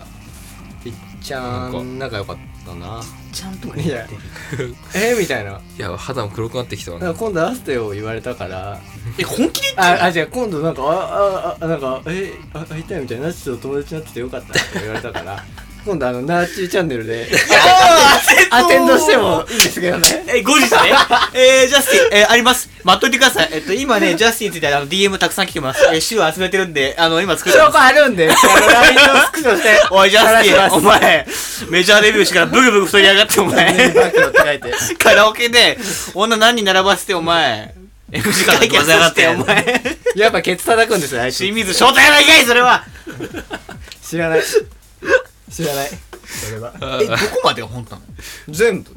B: き
C: いっちゃん仲良かったな。
A: ちゃんとかや。ってる。
C: えみたいな。
B: いや肌も黒くなってきたわ
C: ら今度会ってよ言われたから。
A: え本気で言って
C: ああじゃあ今度なんかあああなんかえあ会いたいみたいなナチと友達になっててよかったって言われたから今度あのナーチューチャンネルでアテンドしてもいいんですけどね
A: え、後日ね。えー、ジャスティン、えー、あります。待っといてください。えっと、今ね、[LAUGHS] ジャスティンについてあの DM たくさん来てます。えー、資料集めてるんで、あの、今作ってます。
C: 証拠あるんであの LINE のスクショして [LAUGHS]
A: おい、ジャスティン、お前、メジャーデビューしてからブグブグ太りやがって、お
C: バ
A: 前。[LAUGHS] カラオケで、女何人並ばせて、お前。MC 会見させて、お前。
C: やっぱケツ叩くんですよ
A: 清水翔太やないかい、それは。
C: 知らない知らない。それは。
A: え、どこまでが本当なの？
C: 全部。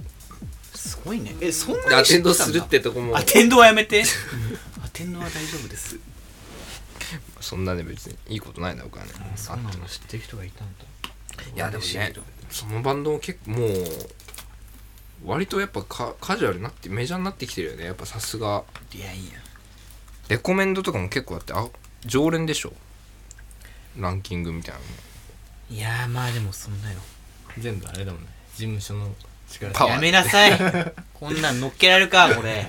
A: すごいね。え、そんな
B: ア
A: に
B: テンドするってとこも。
A: アテンドはやめて。アテンドは大丈夫です。
B: そんなね別にいいことないな僕はね。
A: そうなの知ってる人がいたんだ。
B: いやでもねそのバンドも結構もう割とやっぱカカジュアルになってメジャーになってきてるよね。やっぱさすが。
A: いやいや
B: レコメンドとかも結構あってあ常連でしょ？ランキングみたいなの
A: いやーまあでもそんなよ。
C: 全部あれだもんね。事務所の力。
B: パワー。
A: やめなさい。こんなん乗っけられるかこれ。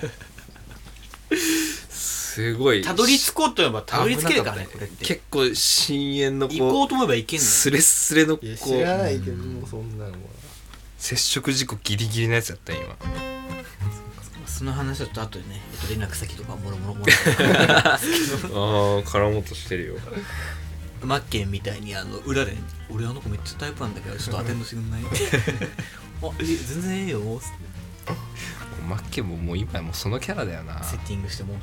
B: すごい。
A: たどり着こうと思えばたどり着けるからねこれって。
B: 結構深淵の
A: 行こ
B: こ
A: うと思えば行けんのよ。
B: うスレスレのこ
C: い知らないけどもうそんなのも
B: 接触事故ギリギリのやつやった今。
A: その話はちょっと後でね、えっと、連絡先とかもろもろもろ [LAUGHS]
B: ああ絡もうとしてるよ
A: マッケンみたいにあの裏で「俺あの子めっちゃタイプなんだけどちょっとアテンドしてくんない? [LAUGHS]」あえ全然ええよ」つって。
B: マッケンももう今やもうそのキャラだよな。
A: セッティングしてもっ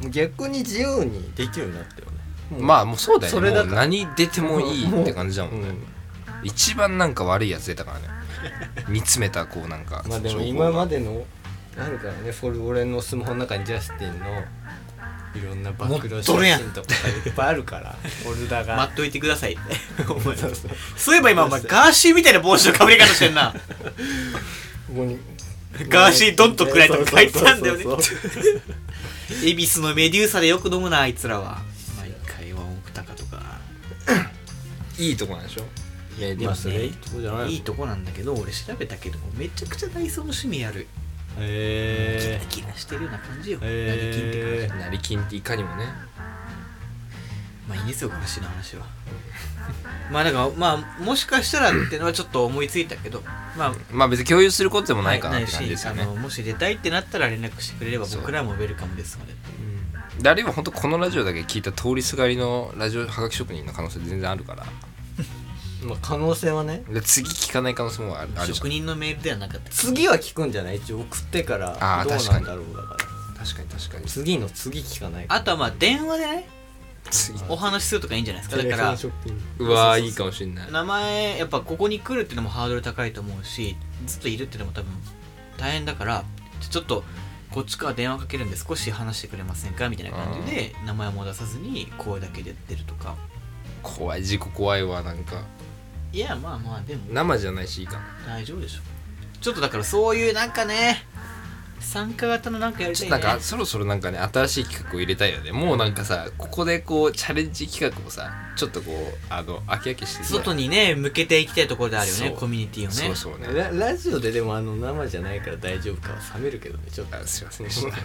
A: て。
C: う逆に自由にできるようになったよね。
B: まあもうそうだよね。
C: それだから。
B: もう何出てもいいって感じだもんね。
C: うん。
B: 一番なんか悪いやつ出たからね。[LAUGHS] 煮詰めたこうなんか
C: まあでも今までのあるからねフォル俺のスマホの中にジャスティンのいろんな暴露写真とかいっぱいあるから [LAUGHS] フォルダが。
A: 待っといてください。[LAUGHS] お前。
C: そう
A: いえば今お前ガーシーみたいな帽子のかぶり方してんな。ガーシードンとくらいとか書いてたんだよね。[LAUGHS] 恵比寿のメデューサでよく飲むなあいつらは。毎回ワンオクタカとか。[COUGHS]
B: いいとこなんでしょ？メディア
C: まあそれいいとこじゃないの
A: いいとこなんだけど俺調べたけどもめちゃくちゃダイソーの趣味ある
C: へえ
A: キラキラしてるような感じよ。成金って感じ。
B: 成金っていかにもね。
A: まあいいんですよガーシーの話は。[LAUGHS] まあだからまあもしかしたらってのはちょっと思いついたけどまあ
B: まあ別に共有することでもないかなって感じ
A: し
B: ですよね。
A: あのもし出たいってなったら連絡してくれれば僕らもウェルカムですので。
B: であるいは本当このラジオだけ聞いた通りすがりのラジオはがき職人の可能性全然あるから
C: まあ可能性はね。
B: で次聞かない可能性もあるあるじゃ
A: 職人のメールではなかった。
C: 次は聞くんじゃない？一応送ってから
B: あー
C: どうなんだろうだから。
B: ん確かに確かに。
C: 次の次聞かない
A: あとはまあ電話でね
B: 次。
A: お話しするとかいいんじゃないですか？だから
B: うわーいいかもしんない。
A: 名前やっぱここに来るっていうのもハードル高いと思うしずっといるっていうのも多分大変だからちょっとこっちから電話かけるんで少し話してくれませんか？みたいな感じで名前も出さずに声だけで出るとか。
B: 怖い事故怖いわなんか
A: いやまあまあでも。
B: 生じゃないしいいか。な
A: 大丈夫でしょ。ちょっとだからそういうなんかね参加型のなんかやりたいね。
B: ちょっとなんかそろそろなんかね新しい企画を入れたいよね。もうなんかさここでこうチャレンジ企画をさちょっとこうあの飽き飽きしてさ
A: 外にね向けていきたいところであるよね
B: そう。
A: コミュニティをね。
B: そうそうね。
C: ララジオででもあの生じゃないから大丈夫かは冷めるけどねちょっと。
B: あすいません。でした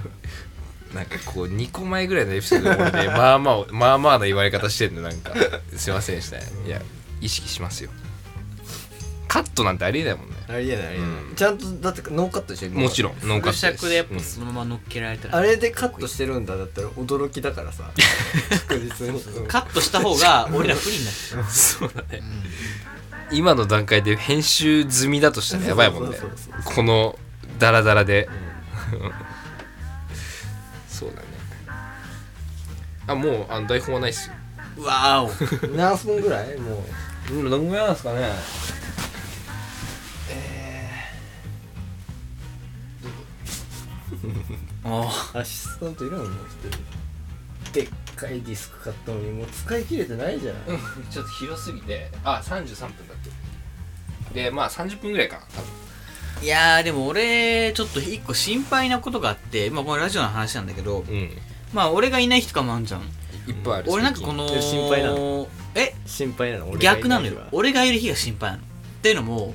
B: なんかこう2個前ぐらいのエピソードで俺ねまあまあまあまあな言われ方してんのなんか。すいませんでした。ねいや意識しますよ。カットなんてありえないもんね。
C: ありえないありえない、
B: うん。
C: ちゃんとだってノーカットでしょ今
B: もちろんノーカット
A: フル尺でやっぱ
B: うん。
A: そのまま乗っけられたら、
C: あれでカットしてるんだだったら驚きだからさ。確実に。う [LAUGHS] ん
A: カットした方が俺ら不利になっちゃう、[LAUGHS]
B: そうだね。今の段階で編集済みだとしたらやばいもんね。
C: そうそうそう
B: このダラダラで。[LAUGHS] そうだね。あもうあの台本はないっすよ。
A: うわお。
C: 何分ぐらい？もう
B: うんどんぐらいなんですかね。
A: お [LAUGHS]
C: アシスタントいるの？もう一人でっかいディスク買ったのにもう使い切れてないじゃん、
B: ちょっと広すぎて。あ33分だって。でまあ30分ぐらいかな多分。
A: いやーでも俺ちょっと一個心配なことがあってまあこれラジオの話なんだけど
B: うん。
A: まあ俺がいない日とかもあんじゃん
B: いっぱいある。
A: 俺なんかこの
C: え心配なの？
A: え？
C: 心配なの
A: 逆なのよ。俺がいる日が心配なの。っていうのも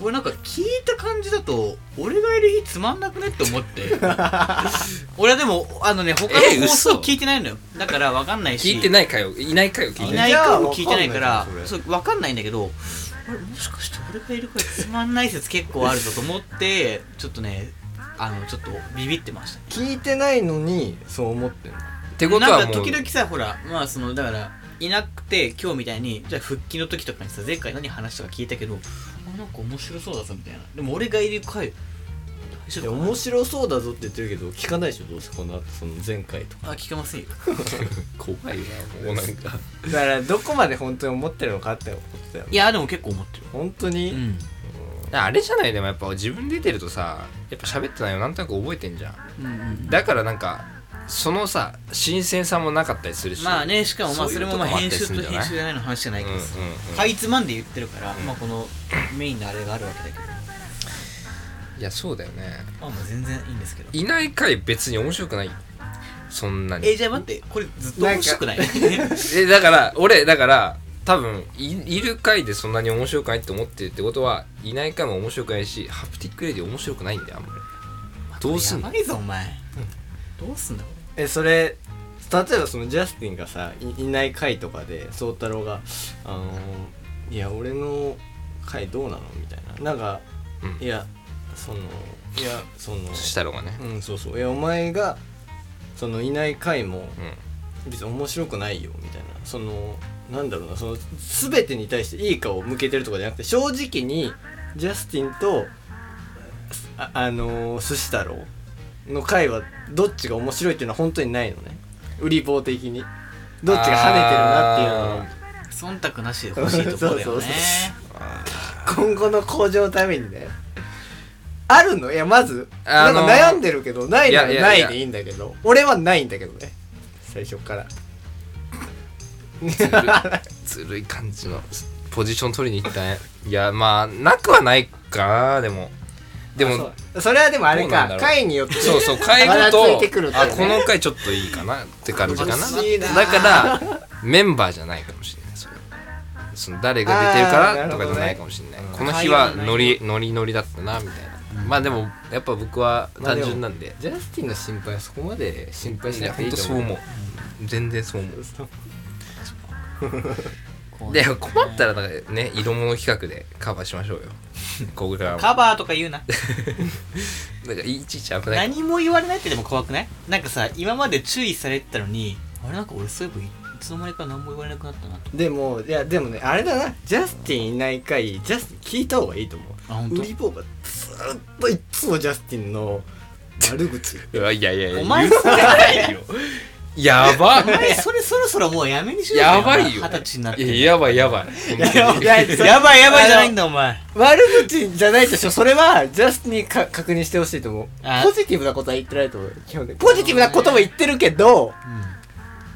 A: これなんか聞いた感じだと俺がいる日つまんなくねって思って。[LAUGHS] 俺はでもあのね他
B: え
A: の放送
B: 嘘
A: 聞いてないのよ。だから分かんないし。
B: 聞いてない回をいない回を聞いてない。
A: いないかも聞いてないから
C: じゃあわかんないじゃんそ
A: 分かんないんだけどあれもしかして俺がいるからつまんない説結構あるぞと思ってちょっとねあのちょっとビビってました。
C: 聞いてないのにそう思ってんの？
B: ってことはもう
A: なんか時々さほらまあそのだからいなくて今日みたいにじゃあ復帰の時とかにさ前回何話したか聞いたけどあなんか面白そうだぞみたいな。でも俺がいる回大
C: い面白そうだぞって言ってるけど聞かないでしょどうせこの後その前回とか。
A: あ聞けませんよ。[LAUGHS]
B: 怖いなもうなんか。
C: だからどこまで本当に思ってるのかってことだよ
A: いやでも結構思ってる。
C: 本当に、
A: うん。
B: あれじゃないでもやっぱ自分出てるとさやっぱ喋ってないのなんとなく覚えてんじゃん
A: うんうん。
B: だからなんかそのさ新鮮さもなかったりするし。
A: まあねしかもまあ
B: そ
A: れもまあ編集と編集じゃない？の話じゃないけど。かいつまんで言ってるからまあこのメインのあれがあるわけだけど。
B: いやそうだよね。
A: まあまあ全然いいんですけど。
B: いない回別に面白くない？よそんなに。
A: えじゃあ待ってこれずっと面白くない？[LAUGHS]
B: えだから俺だから多分いいる回でそんなに面白くないって思ってるってことはいない回も面白くないしハプティックレディ面白くないんだよあんまり。どうすんの？
A: やばいぞお前。どうすんだ？こ
C: えそれ例えばそのジャスティンがさいいない回とかで宗太郎が「あのーいや俺の回どうなの?」みたいな。なんか、
B: うん。
C: いやそのいやその
B: そしたろうがね。
C: うんそうそう。いやお前がそのいない回も
B: うん。
C: 別に面白くないよみたいな。そのなんだろうなその全てに対していい顔を向けてるとかじゃなくて正直にジャスティンとああのー寿司太郎の回はどっちが面白いっていうのは本当にないのね。売り棒的に。どっちが跳ねてるなっていうのは。
A: 忖度なしで欲しいところだよ [LAUGHS]
C: そうそう
A: ね
C: 今後の向上のためにね。あるの？いやまず
B: あのー
C: なんか悩んでるけどないならないいでいいんだけど。俺はないんだけどね。最初から。
B: ずるずるい感じのポジション取りに行ったねいやまあなくはないかなでもでも
C: あそれはでもあれか回によって
B: そうそう介護
C: ばらついて
B: とあこの回ちょっといいかなって感じかな。だからメンバーじゃないかもしれない。それ。その誰が出てるからとかじゃないかもしれない、
C: うん。
B: この日はノリノリノリだったなみたいな、まあでもやっぱ僕は単純なんで、
C: ジャスティンの心配はそこまで心配しなくていいと思う。
B: 本当そう思う。全然そう思
A: う
B: で困ったらだからね色物企画でカバーしましょうよ。ここからも
A: カバーとか言うな。[LAUGHS]
B: だからいちいち危ない。
A: 何も言われないってでも怖くない？なんかさ今まで注意されてたのにあれなんか俺そういえばいつの間にか何も言われなくなったなと。
C: でもいやでもねあれだな。ジャスティンいない回ジャスティン聞いた方がいいと思
A: あ本
C: う売り棒がずーっといっつもジャスティンの悪口。[LAUGHS]
B: いやいやいやいや
A: お前
B: 言ってないよ [LAUGHS] やば
A: お前それそろそろもうやめにしろよ。
B: やばいよ。
A: 二十歳になって。
B: いややばいやばい。
C: やばい。や [LAUGHS]
A: やばいやばいじゃないんだお前。
C: 悪口じゃないとしょそれはジャスティンにか確認してほしいと思う。
A: あ。
C: ポジティブなことは言ってないと思う。基本的に。ポジティブなことも言ってるけど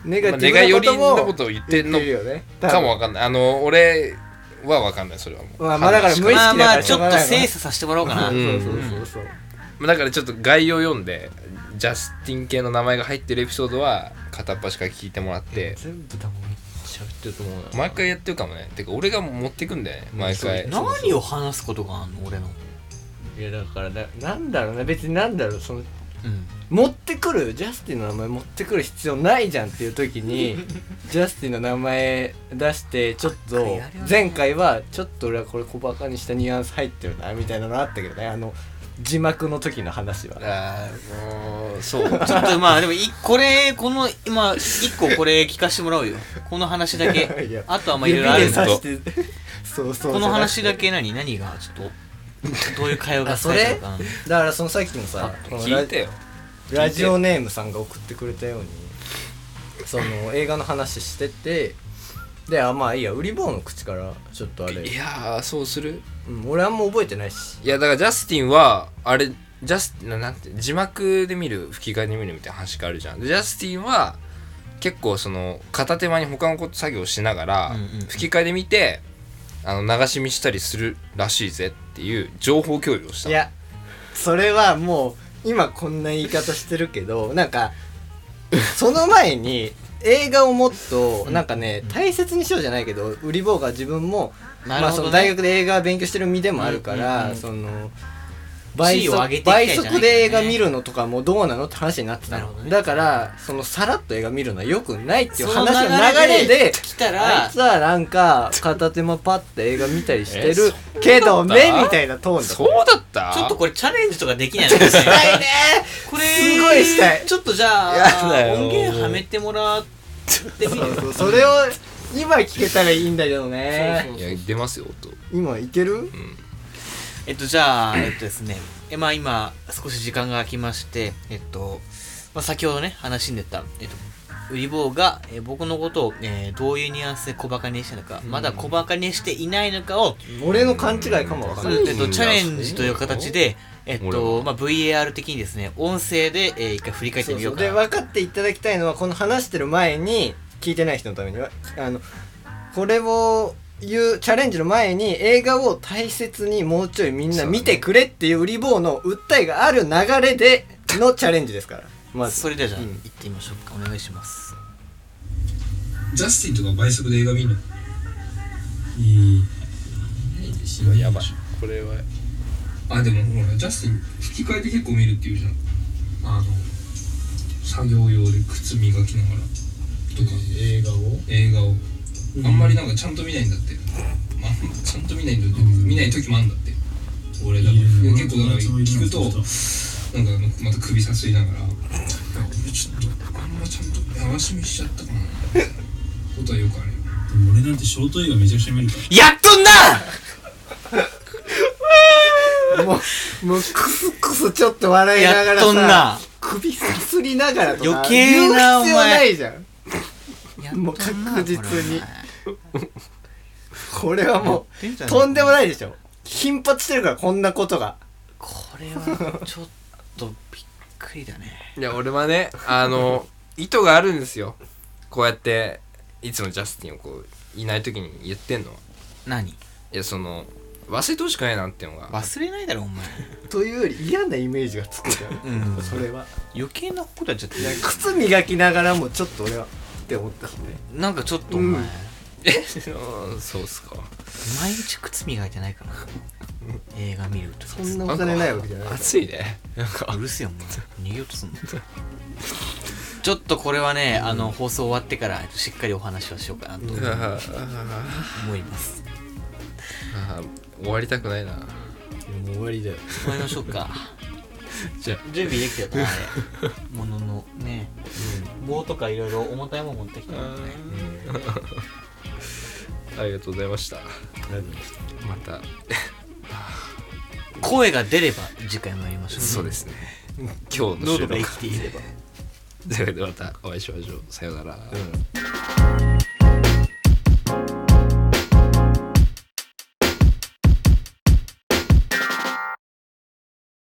C: ネガ
B: まあ
C: ティ
B: 願い
C: ブなことも
B: のことを言ってんの
C: 言るよね。
B: かもわかんない。あの俺はわかんないそれはもう。
C: まあまあだから無意識
A: まあまあちょっと精査させてもらおうかな、
B: うん。
C: そうそうそうそう。
B: だからちょっと概要読んでジャスティン系の名前が入ってるエピソードは片っ端から聞いてもらって。
C: 全部多分喋ってると思うな
B: 毎回やってるかもね。てか俺が持ってくんだよね。毎回。
A: 何を話すことがあんの？俺の。
C: いやだからななんだろうね。別になんだろう。その
A: うん。
C: 持ってくる？ジャスティンの名前持ってくる必要ないじゃんっていう時に [LAUGHS] ジャスティンの名前出してちょっと前回はちょっと俺はこれ小バカにしたニュアンス入ってるなみたいなのあったけどね。あの字幕の時の話は。
B: あーもうそう。
A: ちょっとまあでもいこれこの今一個これ聞かせてもらうよ。この話だけ。[LAUGHS] あとはまあいろい
C: 指
A: ろあるんだ
C: で刺して。[LAUGHS] そうそう
A: この話だ
C: け
A: け何何がちょっとどういう会話が
C: あそれ？だからそのさっきのさ
B: 聞いてよ。
C: ラジオネームさんが送ってくれたようにその映画の話しててであまあいいや売り棒の口からちょっとあれ。
B: い、やーそうする？
C: うん、俺あんま覚えてないし。
B: いやだからジャスティンはあれジャスななんて字幕で見る吹き替えで見るみたいな話があるじゃん。でジャスティンは結構その片手間に他のこと作業をしながら、
A: うんうんうん。
B: 吹き替えで見てあの流し見したりするらしいぜっていう情報共有をした。
C: いやそれはもう今こんな言い方してるけどなんかその前に映画をもっとなんかね大切にしようじゃないけど売り棒が自分もまあその大学で映画勉強してる身でもあるから、その倍
A: 地位を上げ
C: 速倍速で映画見るのとかもどうなのって話になってたの、
A: なるほどね。
C: だからそのさらっと映画見るのはよくないっていう話の流れで
A: 来た
C: あ
A: ら
C: いつはなんか片手間パッて映画見たりしてるけどねみたいなトーンだ
B: そうだった？
A: ちょっとこれチャレンジとかできないのか
C: したいね
A: これ
C: すごいしたい。
A: ちょっとじゃ
B: や
A: あ音源はめてもらってみる？
C: それを今聞けたらいいんだけどね。
A: そう
B: いや出ますよ音。
C: 今いける？
A: えっとじゃあえっとですね。えまあ今少し時間が空きましてえっと、まあ、先ほどね話に出たえっと売り棒が、えー僕のことを、えーどういうニュアンスで小バカにしてるのか、まだ小バカにしていないのかを、
C: 俺の勘違いかもわかんない。
A: えっと、チャレンジという形で、えっ
B: 俺
A: と、
B: は。
A: まあ、VAR 的にですね音声で、えー一回振り返って
C: そうそうで
A: みようかな
C: 分かっていただきたいのはこの話してる前に聞いてない人のためにはあのこれを言うチャレンジの前に映画を大切にもうちょいみんな見てくれっていう売り棒の訴えがある流れでのチャレンジですから。まず。
A: それではじゃあ、
C: うん。
A: 行ってみましょうか。お願いします。
E: ジャスティンとか倍速で映画見んの？
D: いい
B: やばい。これは。
E: あでもほらジャスティン吹き替えて結構見るっていうじゃん。あの作業用で靴磨きながらとか。
F: 映画を？
E: 映画をあんまりなんかちゃんと見ないんだって、まあ、ちゃんと見ないんだって、見ない時もあんだって。俺だから。結構だから聞くとなんかあのまた首さすりながら「いや俺ちょっとあんまちゃんとやらしみしちゃったかな」[LAUGHS] ことはよくあるよ。
D: 俺なんてショート映画めちゃくちゃ見るから
A: やっとんな！[LAUGHS]
C: もうもうクスクスちょっと笑いなが
A: やっ
C: らさ
A: とんな。
C: 首さすりながらとか
A: 余計な
C: 言う必要
A: お前。
C: ないじゃん。もう確実に [LAUGHS]
A: これ
C: はもうとんでもないでしょ。頻発してるからこんなことが。
A: これはちょっとびっくりだね。[LAUGHS]
B: いや俺はねあの意図があるんですよ。こうやっていつもジャスティンをこういない時に言ってんのは。
A: 何？
B: いやその忘れてほしくないなっていうのが。
A: 忘れないだろお前。[LAUGHS]
C: というより嫌なイメージがつくじゃん。
A: うん。
C: それは。
A: 余計なことやっちゃって
C: 靴磨きながらもちょっと俺はって思った。しね
A: なんかちょっとお前、
C: うん
B: うん [LAUGHS] そうっすか。
A: 毎日靴磨いてないかな。映画見ると
C: そんなお金ないわけじゃない。
B: 暑いね。なんか。
A: うるせえよお前。逃げようとすんの。[LAUGHS] ちょっとこれはね、あの放送終わってからしっかりお話をしようかなと思います、
B: 終わりたくないな。
C: もう終わりだよ。
A: 終わりましょうか。[LAUGHS]
B: じゃ
A: 準備できてたあれもののね、棒とかいろいろ重たいもの持ってきたからね。
B: あありがとうございました。また。
A: 声が出れば次回もやりましょう
B: そうですね。今日の収
A: が生きていれば。[LAUGHS]
B: というわけでまたお会いしましょう。さようなら、
C: うん